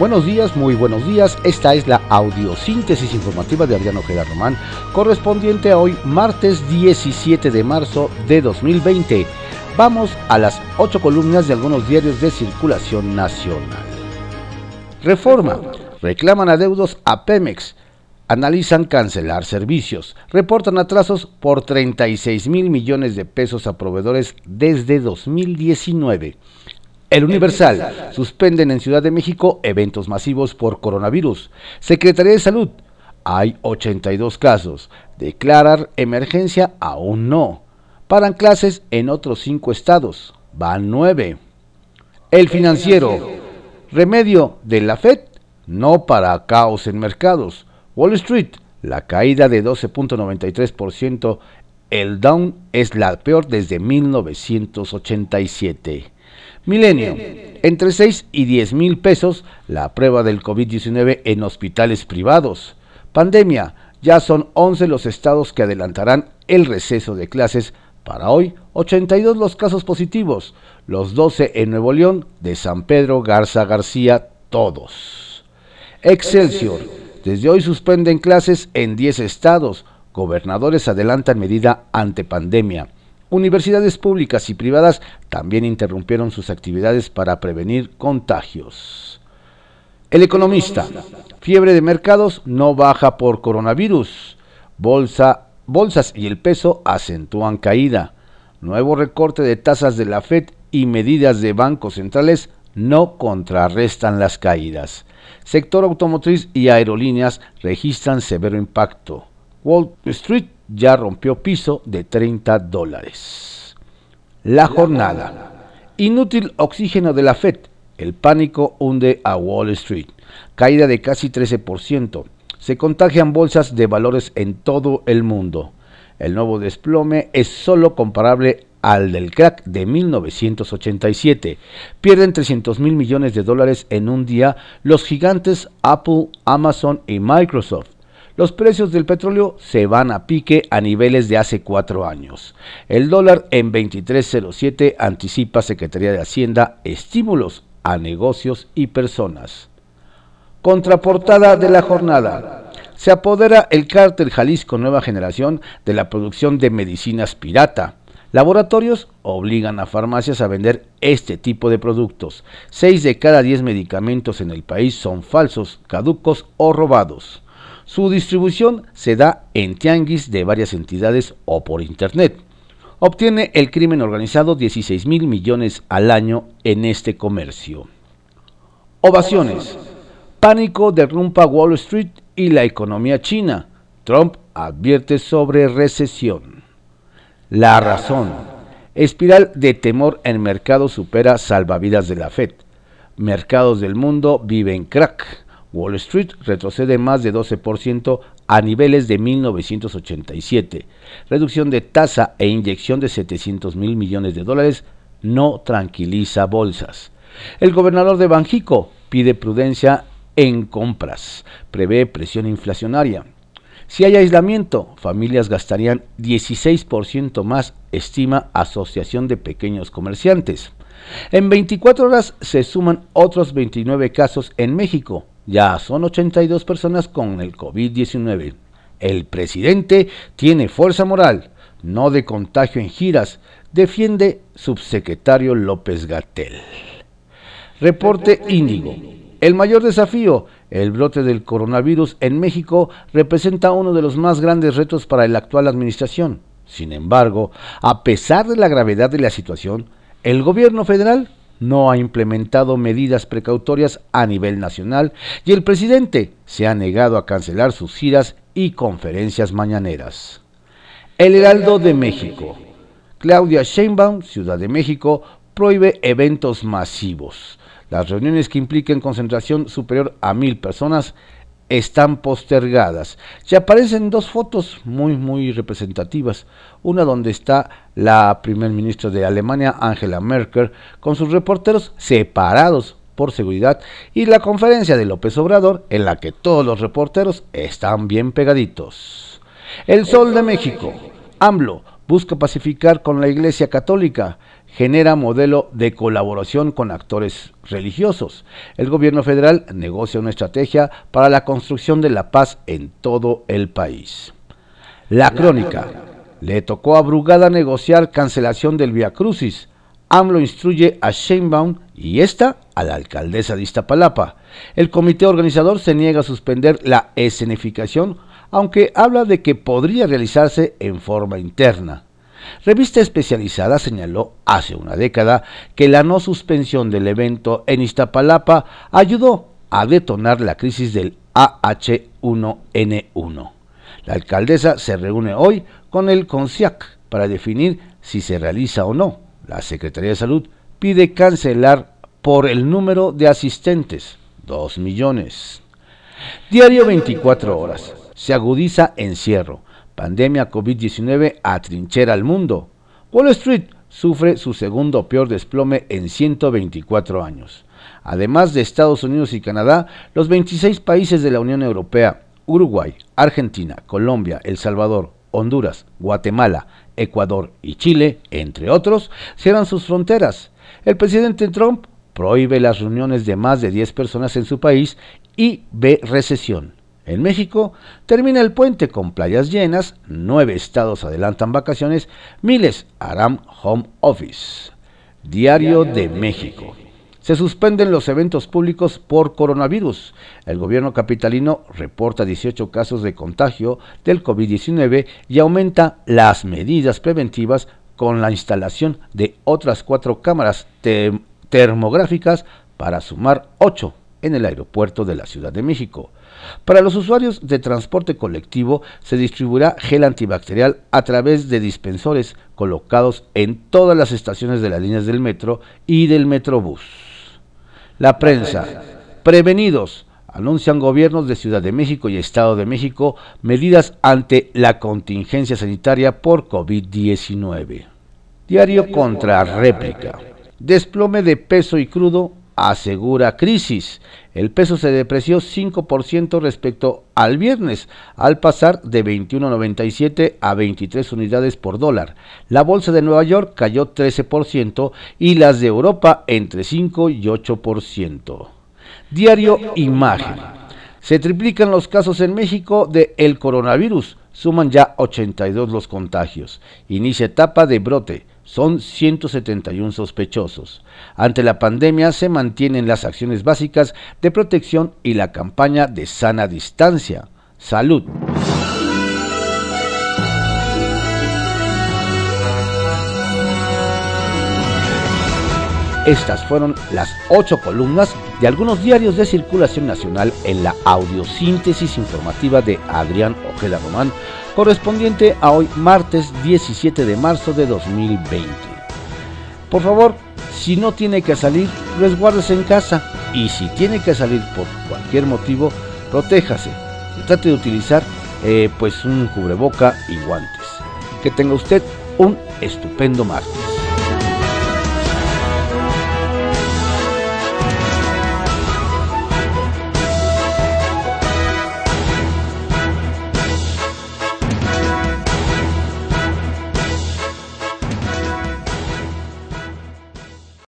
Buenos días, muy buenos días. Esta es la audiosíntesis informativa de Adriano Ojeda Román, correspondiente a hoy, martes 17 de marzo de 2020. Vamos a las ocho columnas de algunos diarios de circulación nacional. Reforma. Reclaman adeudos a Pemex. Analizan cancelar servicios. Reportan atrasos por 36 mil millones de pesos a proveedores desde 2019. El Universal. Suspenden en Ciudad de México eventos masivos por coronavirus. Secretaría de Salud. Hay 82 casos. Declarar emergencia aún no. Paran clases en otros 5 estados. Van 9. El financiero. Remedio de la FED. No para caos en mercados. Wall Street. La caída de 12.93%. El down es la peor desde 1987. Milenio, entre 6 y 10 mil pesos la prueba del COVID-19 en hospitales privados. Pandemia, ya son 11 los estados que adelantarán el receso de clases. Para hoy, 82 los casos positivos, los 12 en Nuevo León, de San Pedro Garza García, todos. Excelsior, desde hoy suspenden clases en 10 estados. Gobernadores adelantan medida ante pandemia. Universidades públicas y privadas también interrumpieron sus actividades para prevenir contagios. El economista, fiebre de mercados no baja por coronavirus. Bolsa, bolsas y el peso acentúan caída. Nuevo recorte de tasas de la Fed y medidas de bancos centrales no contrarrestan las caídas. Sector automotriz y aerolíneas registran severo impacto. Wall Street ya rompió piso de 30 dólares. La jornada. Inútil oxígeno de la Fed. El pánico hunde a Wall Street. Caída de casi 13%. Se contagian bolsas de valores en todo el mundo. El nuevo desplome es solo comparable al del crack de 1987. Pierden 300 mil millones de dólares en un día los gigantes Apple, Amazon y Microsoft los precios del petróleo se van a pique a niveles de hace cuatro años. El dólar en 23.07 anticipa Secretaría de Hacienda estímulos a negocios y personas. Contraportada de la jornada. Se apodera el cártel Jalisco Nueva Generación de la producción de medicinas pirata. Laboratorios obligan a farmacias a vender este tipo de productos. Seis de cada diez medicamentos en el país son falsos, caducos o robados. Su distribución se da en tianguis de varias entidades o por Internet. Obtiene el crimen organizado 16 mil millones al año en este comercio. Ovaciones. Pánico derrumpa Wall Street y la economía china. Trump advierte sobre recesión. La razón. Espiral de temor en mercado supera salvavidas de la Fed. Mercados del mundo viven crack. Wall Street retrocede más de 12% a niveles de 1987. Reducción de tasa e inyección de 700 mil millones de dólares no tranquiliza bolsas. El gobernador de Banjico pide prudencia en compras. Prevé presión inflacionaria. Si hay aislamiento, familias gastarían 16% más, estima Asociación de Pequeños Comerciantes. En 24 horas se suman otros 29 casos en México, ya son 82 personas con el COVID-19. El presidente tiene fuerza moral, no de contagio en giras, defiende subsecretario López Gatel. Reporte Índigo. El mayor desafío, el brote del coronavirus en México, representa uno de los más grandes retos para la actual administración. Sin embargo, a pesar de la gravedad de la situación, el gobierno federal no ha implementado medidas precautorias a nivel nacional y el presidente se ha negado a cancelar sus giras y conferencias mañaneras. El Heraldo de México. Claudia Sheinbaum, Ciudad de México, prohíbe eventos masivos. Las reuniones que impliquen concentración superior a mil personas están postergadas. Se aparecen dos fotos muy, muy representativas. Una donde está la primer ministra de Alemania, Angela Merkel, con sus reporteros separados por seguridad, y la conferencia de López Obrador, en la que todos los reporteros están bien pegaditos. El Sol de México. AMLO busca pacificar con la Iglesia Católica. genera modelo de colaboración con actores religiosos. El gobierno federal negocia una estrategia para la construcción de la paz en todo el país. La crónica. Le tocó a Brugada negociar cancelación del Via Crucis. AMLO instruye a Sheinbaum y esta a la alcaldesa de Iztapalapa. El comité organizador se niega a suspender la escenificación, aunque habla de que podría realizarse en forma interna. Revista especializada señaló hace una década que la no suspensión del evento en Iztapalapa ayudó a detonar la crisis del AH1N1. La alcaldesa se reúne hoy con el CONCIAC para definir si se realiza o no. La Secretaría de Salud pide cancelar por el número de asistentes, 2 millones. Diario 24 horas. Se agudiza encierro. Pandemia COVID-19 atrinchera al mundo. Wall Street sufre su segundo peor desplome en 124 años. Además de Estados Unidos y Canadá, los 26 países de la Unión Europea, Uruguay, Argentina, Colombia, El Salvador, Honduras, Guatemala, Ecuador y Chile, entre otros, cierran sus fronteras. El presidente Trump prohíbe las reuniones de más de 10 personas en su país y ve recesión. En México termina el puente con playas llenas, nueve estados adelantan vacaciones, miles harán home office. Diario de México. Se suspenden los eventos públicos por coronavirus. El gobierno capitalino reporta 18 casos de contagio del COVID-19 y aumenta las medidas preventivas con la instalación de otras cuatro cámaras termográficas para sumar ocho en el aeropuerto de la Ciudad de México. Para los usuarios de transporte colectivo se distribuirá gel antibacterial a través de dispensores colocados en todas las estaciones de las líneas del metro y del metrobús. La prensa. Prevenidos. Anuncian gobiernos de Ciudad de México y Estado de México medidas ante la contingencia sanitaria por COVID-19. Diario contra réplica. Desplome de peso y crudo asegura crisis. El peso se depreció 5% respecto al viernes, al pasar de 21.97 a 23 unidades por dólar. La bolsa de Nueva York cayó 13% y las de Europa entre 5 y 8%. Diario Imagen. Se triplican los casos en México de el coronavirus. Suman ya 82 los contagios. Inicia etapa de brote son 171 sospechosos. Ante la pandemia se mantienen las acciones básicas de protección y la campaña de sana distancia. Salud. Estas fueron las ocho columnas de algunos diarios de circulación nacional en la audiosíntesis informativa de Adrián Ojeda Román correspondiente a hoy martes 17 de marzo de 2020. Por favor, si no tiene que salir, resguárdese en casa y si tiene que salir por cualquier motivo, protéjase trate de utilizar eh, pues un cubreboca y guantes. Que tenga usted un estupendo martes.